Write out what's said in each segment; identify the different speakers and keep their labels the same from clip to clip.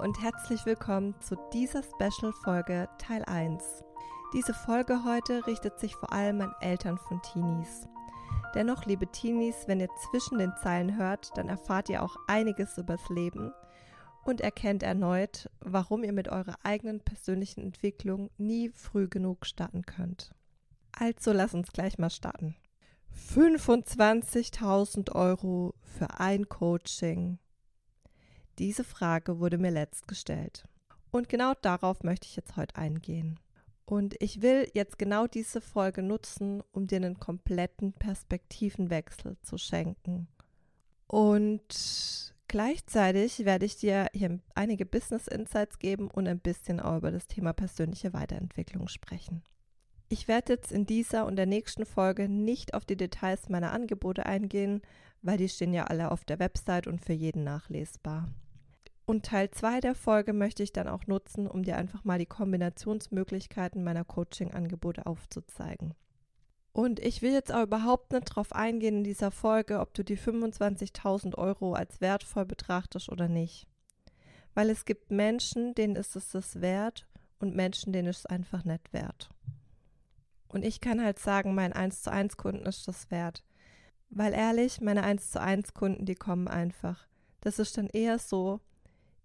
Speaker 1: und herzlich willkommen zu dieser Special-Folge Teil 1. Diese Folge heute richtet sich vor allem an Eltern von Teenies. Dennoch, liebe Teenies, wenn ihr zwischen den Zeilen hört, dann erfahrt ihr auch einiges übers Leben und erkennt erneut, warum ihr mit eurer eigenen persönlichen Entwicklung nie früh genug starten könnt. Also lass uns gleich mal starten. 25.000 Euro für ein Coaching. Diese Frage wurde mir letzt gestellt. Und genau darauf möchte ich jetzt heute eingehen. Und ich will jetzt genau diese Folge nutzen, um dir einen kompletten Perspektivenwechsel zu schenken. Und gleichzeitig werde ich dir hier einige Business Insights geben und ein bisschen auch über das Thema persönliche Weiterentwicklung sprechen. Ich werde jetzt in dieser und der nächsten Folge nicht auf die Details meiner Angebote eingehen, weil die stehen ja alle auf der Website und für jeden nachlesbar. Und Teil 2 der Folge möchte ich dann auch nutzen, um dir einfach mal die Kombinationsmöglichkeiten meiner Coaching-Angebote aufzuzeigen. Und ich will jetzt auch überhaupt nicht darauf eingehen in dieser Folge, ob du die 25.000 Euro als wertvoll betrachtest oder nicht. Weil es gibt Menschen, denen ist es das wert und Menschen, denen ist es einfach nicht wert. Und ich kann halt sagen, mein 1 zu 1 Kunden ist das wert. Weil ehrlich, meine 1 zu 1 Kunden, die kommen einfach. Das ist dann eher so,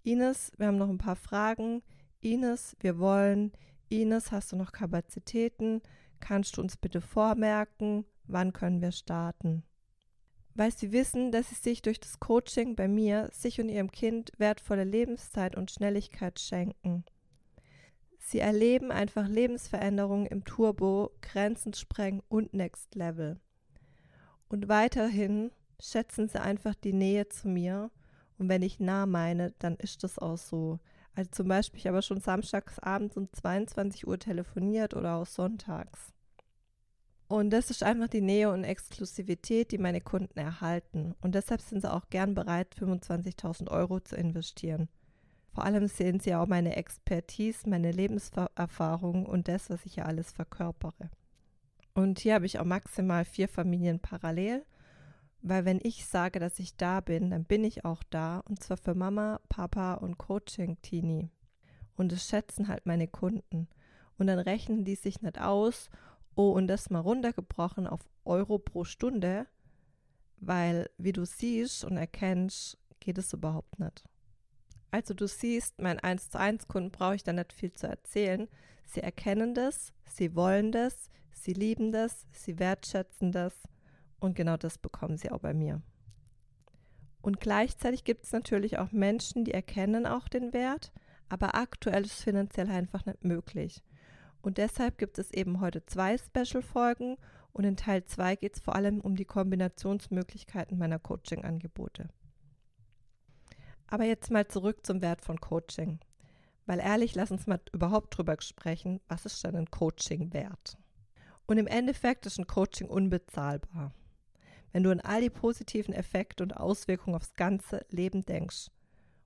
Speaker 1: Ines, wir haben noch ein paar Fragen. Ines, wir wollen. Ines, hast du noch Kapazitäten? Kannst du uns bitte vormerken? Wann können wir starten? Weil sie wissen, dass sie sich durch das Coaching bei mir, sich und ihrem Kind wertvolle Lebenszeit und Schnelligkeit schenken. Sie erleben einfach Lebensveränderungen im Turbo, Grenzen sprengen und Next Level. Und weiterhin schätzen sie einfach die Nähe zu mir. Und wenn ich nah meine, dann ist das auch so. Also zum Beispiel, ich habe schon samstags abends um 22 Uhr telefoniert oder auch sonntags. Und das ist einfach die Nähe und Exklusivität, die meine Kunden erhalten. Und deshalb sind sie auch gern bereit, 25.000 Euro zu investieren. Vor allem sehen sie auch meine Expertise, meine Lebenserfahrung und das, was ich ja alles verkörpere. Und hier habe ich auch maximal vier Familien parallel, weil wenn ich sage, dass ich da bin, dann bin ich auch da und zwar für Mama, Papa und Coaching-Teenie. Und das schätzen halt meine Kunden. Und dann rechnen die sich nicht aus, oh, und das mal runtergebrochen auf Euro pro Stunde, weil, wie du siehst und erkennst, geht es überhaupt nicht. Also du siehst, mein 1 zu 1 Kunden brauche ich da nicht viel zu erzählen. Sie erkennen das, sie wollen das, sie lieben das, sie wertschätzen das und genau das bekommen sie auch bei mir. Und gleichzeitig gibt es natürlich auch Menschen, die erkennen auch den Wert, aber aktuell ist es finanziell einfach nicht möglich. Und deshalb gibt es eben heute zwei Special-Folgen und in Teil 2 geht es vor allem um die Kombinationsmöglichkeiten meiner Coaching-Angebote. Aber jetzt mal zurück zum Wert von Coaching. Weil ehrlich, lass uns mal überhaupt drüber sprechen, was ist denn ein Coaching wert? Und im Endeffekt ist ein Coaching unbezahlbar. Wenn du an all die positiven Effekte und Auswirkungen aufs ganze Leben denkst.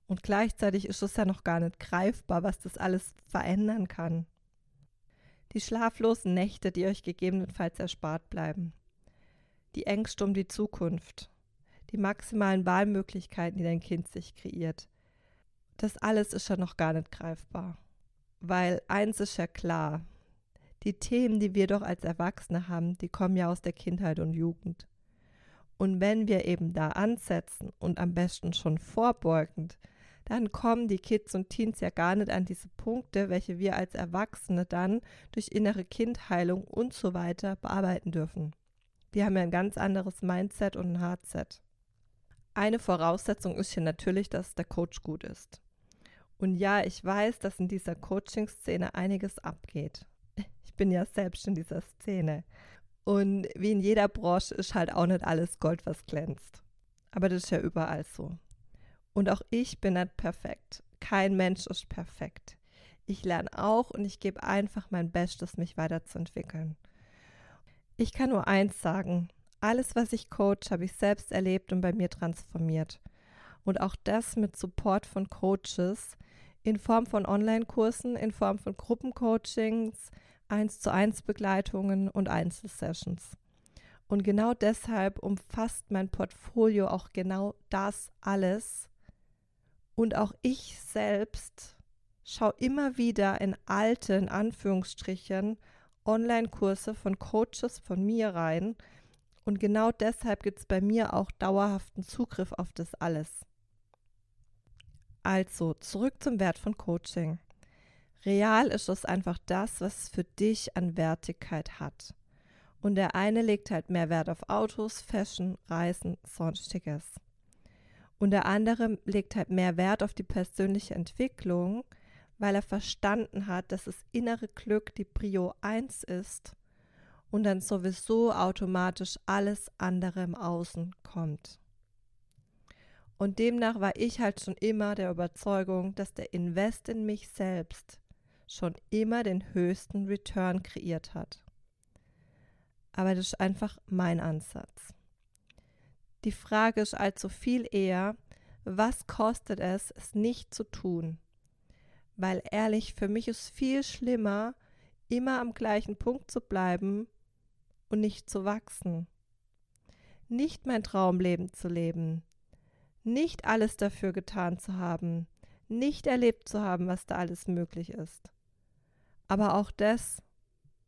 Speaker 1: Und gleichzeitig ist es ja noch gar nicht greifbar, was das alles verändern kann. Die schlaflosen Nächte, die euch gegebenenfalls erspart bleiben. Die Ängste um die Zukunft die maximalen Wahlmöglichkeiten, die dein Kind sich kreiert. Das alles ist ja noch gar nicht greifbar. Weil eins ist ja klar, die Themen, die wir doch als Erwachsene haben, die kommen ja aus der Kindheit und Jugend. Und wenn wir eben da ansetzen und am besten schon vorbeugend, dann kommen die Kids und Teens ja gar nicht an diese Punkte, welche wir als Erwachsene dann durch innere Kindheilung und so weiter bearbeiten dürfen. Die haben ja ein ganz anderes Mindset und ein Hardset. Eine Voraussetzung ist hier natürlich, dass der Coach gut ist. Und ja, ich weiß, dass in dieser Coaching-Szene einiges abgeht. Ich bin ja selbst in dieser Szene. Und wie in jeder Branche ist halt auch nicht alles Gold, was glänzt. Aber das ist ja überall so. Und auch ich bin nicht perfekt. Kein Mensch ist perfekt. Ich lerne auch und ich gebe einfach mein Bestes, mich weiterzuentwickeln. Ich kann nur eins sagen, alles, was ich coach, habe ich selbst erlebt und bei mir transformiert. Und auch das mit Support von Coaches in Form von Online-Kursen, in Form von Gruppencoachings, 1 zu 1 Begleitungen und Einzelsessions. Und genau deshalb umfasst mein Portfolio auch genau das alles Und auch ich selbst schaue immer wieder in alte, in Anführungsstrichen, Online-Kurse von Coaches von mir rein. Und genau deshalb gibt es bei mir auch dauerhaften Zugriff auf das alles. Also zurück zum Wert von Coaching. Real ist es einfach das, was für dich an Wertigkeit hat. Und der eine legt halt mehr Wert auf Autos, Fashion, Reisen, sonstiges. Und der andere legt halt mehr Wert auf die persönliche Entwicklung, weil er verstanden hat, dass das innere Glück die Prio 1 ist und dann sowieso automatisch alles andere im Außen kommt. Und demnach war ich halt schon immer der Überzeugung, dass der Invest in mich selbst schon immer den höchsten Return kreiert hat. Aber das ist einfach mein Ansatz. Die Frage ist also viel eher, was kostet es, es nicht zu tun? Weil ehrlich, für mich ist viel schlimmer, immer am gleichen Punkt zu bleiben und nicht zu wachsen. Nicht mein Traumleben zu leben, nicht alles dafür getan zu haben, nicht erlebt zu haben, was da alles möglich ist. Aber auch das,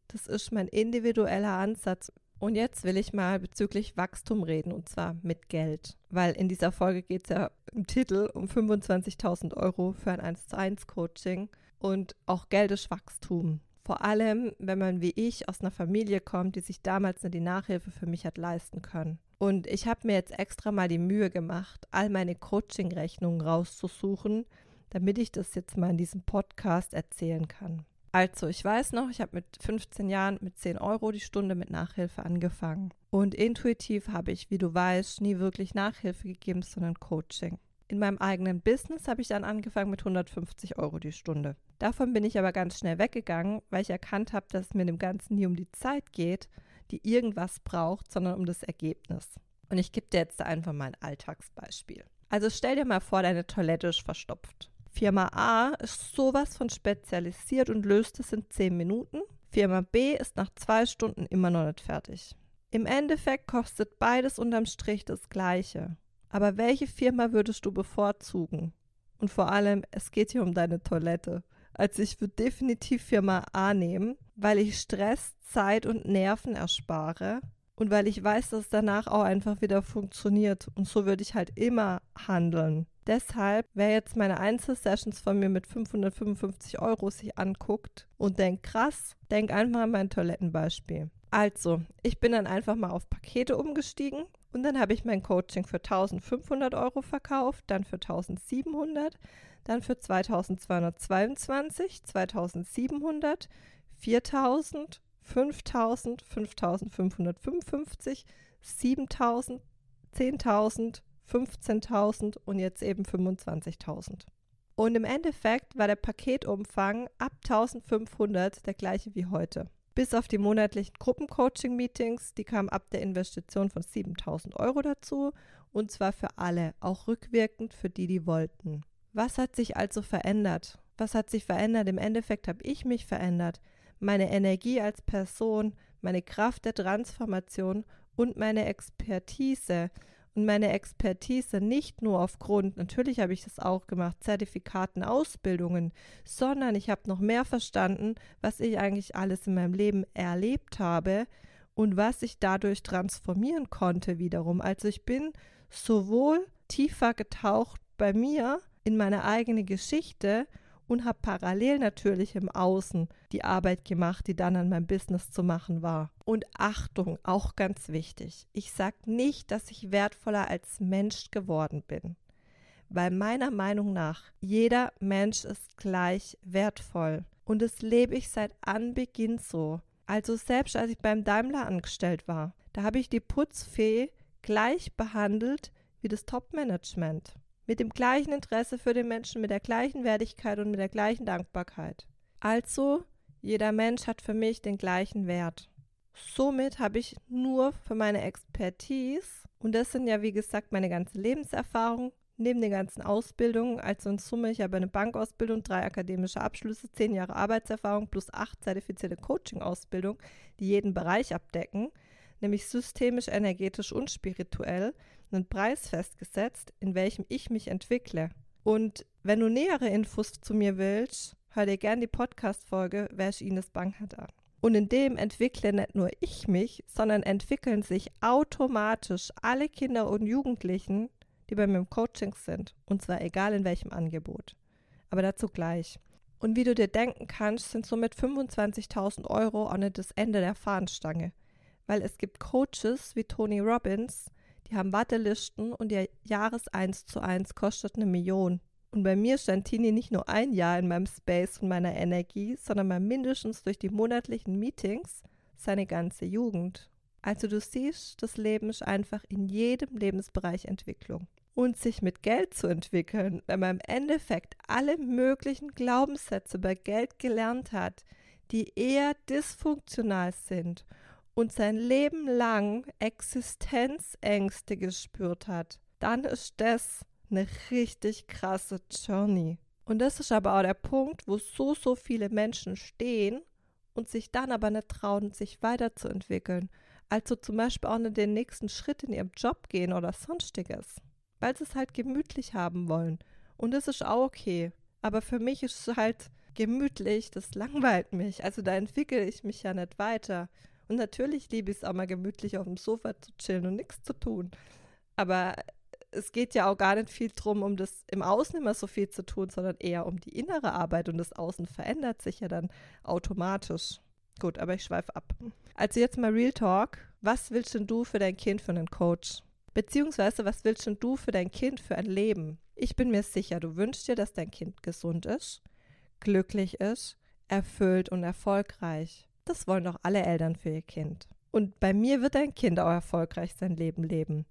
Speaker 1: das ist mein individueller Ansatz. Und jetzt will ich mal bezüglich Wachstum reden, und zwar mit Geld. Weil in dieser Folge geht es ja im Titel um 25.000 Euro für ein 1 zu 1 Coaching. Und auch Geld ist Wachstum. Vor allem, wenn man wie ich aus einer Familie kommt, die sich damals die Nachhilfe für mich hat leisten können. Und ich habe mir jetzt extra mal die Mühe gemacht, all meine Coaching-Rechnungen rauszusuchen, damit ich das jetzt mal in diesem Podcast erzählen kann. Also, ich weiß noch, ich habe mit 15 Jahren mit 10 Euro die Stunde mit Nachhilfe angefangen. Und intuitiv habe ich, wie du weißt, nie wirklich Nachhilfe gegeben, sondern Coaching. In meinem eigenen Business habe ich dann angefangen mit 150 Euro die Stunde. Davon bin ich aber ganz schnell weggegangen, weil ich erkannt habe, dass es mir dem Ganzen nie um die Zeit geht, die irgendwas braucht, sondern um das Ergebnis. Und ich gebe dir jetzt einfach mal ein Alltagsbeispiel. Also stell dir mal vor, deine Toilette ist verstopft. Firma A ist sowas von spezialisiert und löst es in 10 Minuten. Firma B ist nach zwei Stunden immer noch nicht fertig. Im Endeffekt kostet beides unterm Strich das gleiche. Aber welche Firma würdest du bevorzugen? Und vor allem, es geht hier um deine Toilette. Also ich würde definitiv Firma A nehmen, weil ich Stress, Zeit und Nerven erspare und weil ich weiß, dass es danach auch einfach wieder funktioniert. Und so würde ich halt immer handeln. Deshalb, wer jetzt meine Einzelsessions von mir mit 555 Euro sich anguckt und denkt, krass, denk einfach an mein Toilettenbeispiel. Also, ich bin dann einfach mal auf Pakete umgestiegen und dann habe ich mein Coaching für 1500 Euro verkauft, dann für 1700, dann für 2222, 2700, 4000, 5000, 5555, 7000, 10.000, 15.000 und jetzt eben 25.000. Und im Endeffekt war der Paketumfang ab 1500 der gleiche wie heute. Bis auf die monatlichen Gruppencoaching-Meetings, die kamen ab der Investition von 7000 Euro dazu und zwar für alle, auch rückwirkend für die, die wollten. Was hat sich also verändert? Was hat sich verändert? Im Endeffekt habe ich mich verändert. Meine Energie als Person, meine Kraft der Transformation und meine Expertise. Und meine Expertise nicht nur aufgrund, natürlich habe ich das auch gemacht, Zertifikaten, Ausbildungen, sondern ich habe noch mehr verstanden, was ich eigentlich alles in meinem Leben erlebt habe und was ich dadurch transformieren konnte wiederum. Also ich bin sowohl tiefer getaucht bei mir, in meine eigene Geschichte und habe parallel natürlich im Außen die Arbeit gemacht, die dann an meinem Business zu machen war. Und Achtung, auch ganz wichtig. Ich sage nicht, dass ich wertvoller als Mensch geworden bin, weil meiner Meinung nach jeder Mensch ist gleich wertvoll. Und das lebe ich seit Anbeginn so. Also selbst als ich beim Daimler angestellt war, da habe ich die Putzfee gleich behandelt wie das Top-Management mit dem gleichen Interesse für den Menschen, mit der gleichen Wertigkeit und mit der gleichen Dankbarkeit. Also, jeder Mensch hat für mich den gleichen Wert. Somit habe ich nur für meine Expertise, und das sind ja wie gesagt meine ganze Lebenserfahrung, neben den ganzen Ausbildungen, also in Summe, ich habe eine Bankausbildung, drei akademische Abschlüsse, zehn Jahre Arbeitserfahrung plus acht zertifizierte Coaching-Ausbildung, die jeden Bereich abdecken, nämlich systemisch, energetisch und spirituell, einen Preis festgesetzt, in welchem ich mich entwickle. Und wenn du nähere Infos zu mir willst, hör dir gerne die Podcast-Folge ist Ines Bankert an. Und in dem entwickle nicht nur ich mich, sondern entwickeln sich automatisch alle Kinder und Jugendlichen, die bei mir im Coaching sind. Und zwar egal in welchem Angebot. Aber dazu gleich. Und wie du dir denken kannst, sind somit 25.000 Euro auch nicht das Ende der Fahnenstange. Weil es gibt Coaches wie Tony Robbins, die haben Wartelisten und ihr Jahres 1 zu 1 kostet eine Million. Und bei mir stand Tini nicht nur ein Jahr in meinem Space und meiner Energie, sondern mal mindestens durch die monatlichen Meetings seine ganze Jugend. Also du siehst, das Leben ist einfach in jedem Lebensbereich Entwicklung und sich mit Geld zu entwickeln, wenn man im Endeffekt alle möglichen Glaubenssätze über Geld gelernt hat, die eher dysfunktional sind und sein Leben lang Existenzängste gespürt hat, dann ist das eine richtig krasse Journey. Und das ist aber auch der Punkt, wo so, so viele Menschen stehen und sich dann aber nicht trauen, sich weiterzuentwickeln. Also zum Beispiel auch nicht den nächsten Schritt in ihrem Job gehen oder sonstiges weil sie es halt gemütlich haben wollen. Und das ist auch okay. Aber für mich ist es halt gemütlich, das langweilt mich. Also da entwickle ich mich ja nicht weiter. Und natürlich liebe ich es auch mal gemütlich auf dem Sofa zu chillen und nichts zu tun. Aber es geht ja auch gar nicht viel drum, um das im Außen immer so viel zu tun, sondern eher um die innere Arbeit und das Außen verändert sich ja dann automatisch. Gut, aber ich schweife ab. Also jetzt mal Real Talk. Was willst denn du für dein Kind für einen Coach? Beziehungsweise, was willst denn du für dein Kind für ein Leben? Ich bin mir sicher, du wünschst dir, dass dein Kind gesund ist, glücklich ist, erfüllt und erfolgreich. Das wollen doch alle Eltern für ihr Kind. Und bei mir wird dein Kind auch erfolgreich sein Leben leben.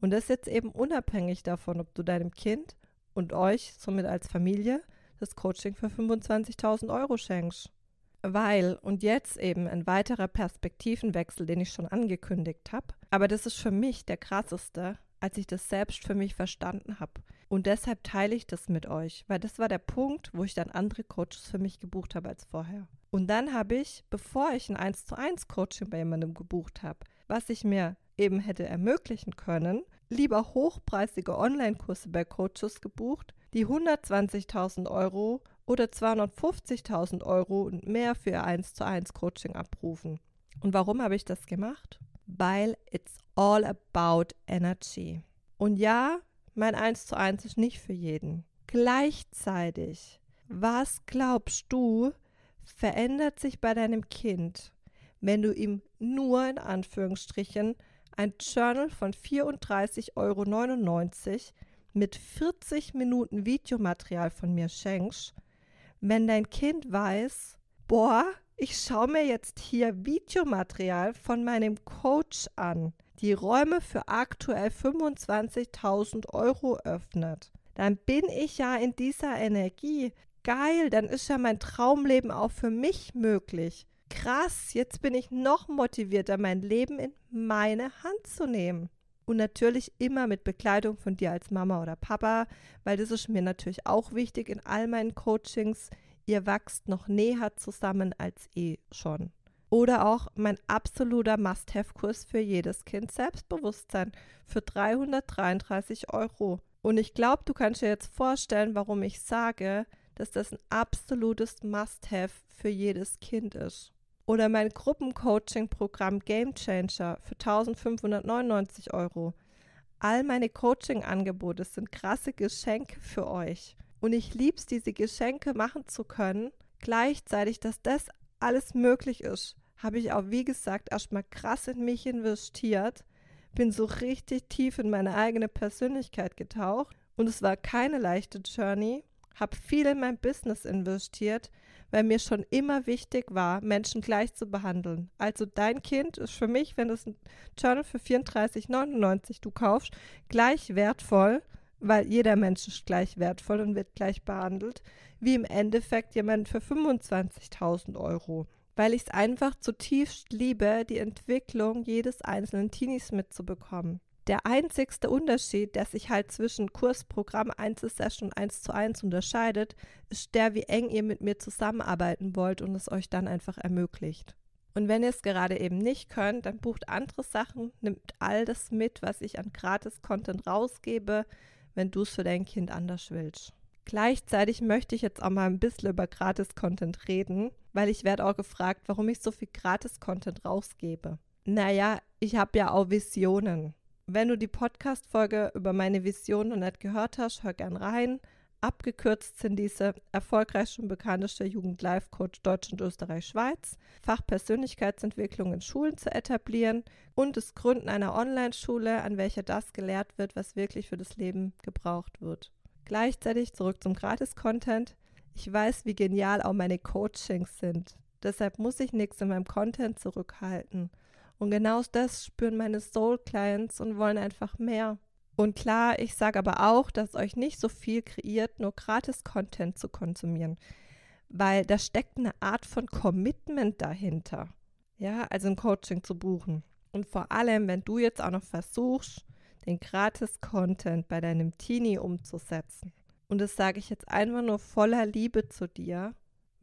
Speaker 1: Und das jetzt eben unabhängig davon, ob du deinem Kind und euch somit als Familie das Coaching für 25.000 Euro schenkst. Weil, und jetzt eben ein weiterer Perspektivenwechsel, den ich schon angekündigt habe, aber das ist für mich der krasseste, als ich das selbst für mich verstanden habe. Und deshalb teile ich das mit euch, weil das war der Punkt, wo ich dann andere Coaches für mich gebucht habe als vorher. Und dann habe ich, bevor ich ein 1 zu 1 Coaching bei jemandem gebucht habe, was ich mir eben hätte ermöglichen können, lieber hochpreisige Online-Kurse bei Coaches gebucht, die 120.000 Euro oder 250.000 Euro und mehr für ihr 1 zu 1 Coaching abrufen. Und warum habe ich das gemacht? Weil it's all about energy. Und ja, mein 1 zu 1 ist nicht für jeden. Gleichzeitig, was glaubst du, verändert sich bei deinem Kind, wenn du ihm nur in Anführungsstrichen ein Journal von 34,99 Euro mit 40 Minuten Videomaterial von mir schenkst wenn dein Kind weiß, boah, ich schaue mir jetzt hier Videomaterial von meinem Coach an, die Räume für aktuell 25.000 Euro öffnet, dann bin ich ja in dieser Energie. Geil, dann ist ja mein Traumleben auch für mich möglich. Krass, jetzt bin ich noch motivierter, mein Leben in meine Hand zu nehmen. Und natürlich immer mit Begleitung von dir als Mama oder Papa, weil das ist mir natürlich auch wichtig in all meinen Coachings. Ihr wachst noch näher zusammen als eh schon. Oder auch mein absoluter Must-Have-Kurs für jedes Kind Selbstbewusstsein für 333 Euro. Und ich glaube, du kannst dir jetzt vorstellen, warum ich sage, dass das ein absolutes Must-Have für jedes Kind ist. Oder mein Gruppencoaching-Programm Game Changer für 1599 Euro. All meine Coaching-Angebote sind krasse Geschenke für euch. Und ich liebe es, diese Geschenke machen zu können. Gleichzeitig, dass das alles möglich ist, habe ich auch, wie gesagt, erstmal krass in mich investiert. Bin so richtig tief in meine eigene Persönlichkeit getaucht. Und es war keine leichte Journey. Habe viel in mein Business investiert, weil mir schon immer wichtig war, Menschen gleich zu behandeln. Also dein Kind ist für mich, wenn das ein Journal für 34,99 du kaufst, gleich wertvoll, weil jeder Mensch ist gleich wertvoll und wird gleich behandelt, wie im Endeffekt jemand für 25.000 Euro. Weil ich es einfach zutiefst liebe, die Entwicklung jedes einzelnen Teenies mitzubekommen. Der einzigste Unterschied, der sich halt zwischen Kursprogramm 1 Session und 1 zu 1 unterscheidet, ist der, wie eng ihr mit mir zusammenarbeiten wollt und es euch dann einfach ermöglicht. Und wenn ihr es gerade eben nicht könnt, dann bucht andere Sachen, nimmt all das mit, was ich an Gratis-Content rausgebe, wenn du es für dein Kind anders willst. Gleichzeitig möchte ich jetzt auch mal ein bisschen über Gratis-Content reden, weil ich werde auch gefragt, warum ich so viel Gratis-Content rausgebe. Naja, ich habe ja auch Visionen. Wenn du die Podcast-Folge über meine Visionen noch nicht gehört hast, hör gern rein. Abgekürzt sind diese erfolgreichste und bekannteste Jugend-Life-Coach Deutschland, Österreich, Schweiz, Fachpersönlichkeitsentwicklung in Schulen zu etablieren und das Gründen einer Online-Schule, an welcher das gelehrt wird, was wirklich für das Leben gebraucht wird. Gleichzeitig zurück zum Gratis-Content. Ich weiß, wie genial auch meine Coachings sind. Deshalb muss ich nichts in meinem Content zurückhalten. Und genau das spüren meine Soul-Clients und wollen einfach mehr. Und klar, ich sage aber auch, dass euch nicht so viel kreiert, nur Gratis-Content zu konsumieren, weil da steckt eine Art von Commitment dahinter. Ja, also ein Coaching zu buchen. Und vor allem, wenn du jetzt auch noch versuchst, den Gratis-Content bei deinem Teenie umzusetzen. Und das sage ich jetzt einfach nur voller Liebe zu dir,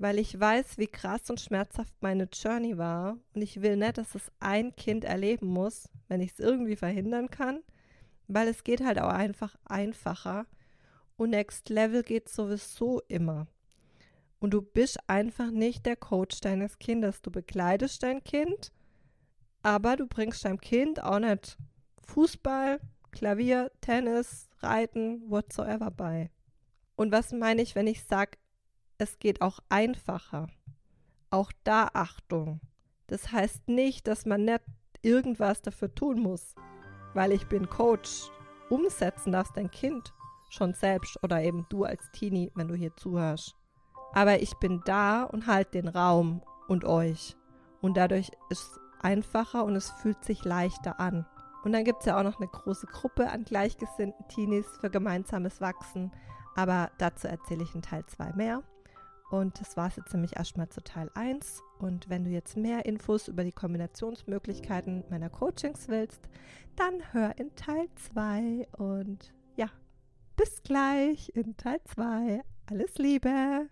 Speaker 1: weil ich weiß, wie krass und schmerzhaft meine Journey war. Und ich will nicht, dass es ein Kind erleben muss, wenn ich es irgendwie verhindern kann weil es geht halt auch einfach einfacher und Next Level geht sowieso immer. Und du bist einfach nicht der Coach deines Kindes. Du begleitest dein Kind, aber du bringst deinem Kind auch nicht Fußball, Klavier, Tennis, Reiten, whatsoever bei. Und was meine ich, wenn ich sage, es geht auch einfacher? Auch da Achtung. Das heißt nicht, dass man nicht irgendwas dafür tun muss weil ich bin Coach, umsetzen darfst dein Kind schon selbst oder eben du als Teenie, wenn du hier zuhörst. Aber ich bin da und halte den Raum und euch. Und dadurch ist es einfacher und es fühlt sich leichter an. Und dann gibt es ja auch noch eine große Gruppe an gleichgesinnten Teenies für gemeinsames Wachsen. Aber dazu erzähle ich in Teil 2 mehr. Und das war es jetzt nämlich erstmal zu Teil 1. Und wenn du jetzt mehr Infos über die Kombinationsmöglichkeiten meiner Coachings willst, dann hör in Teil 2. Und ja, bis gleich in Teil 2. Alles Liebe!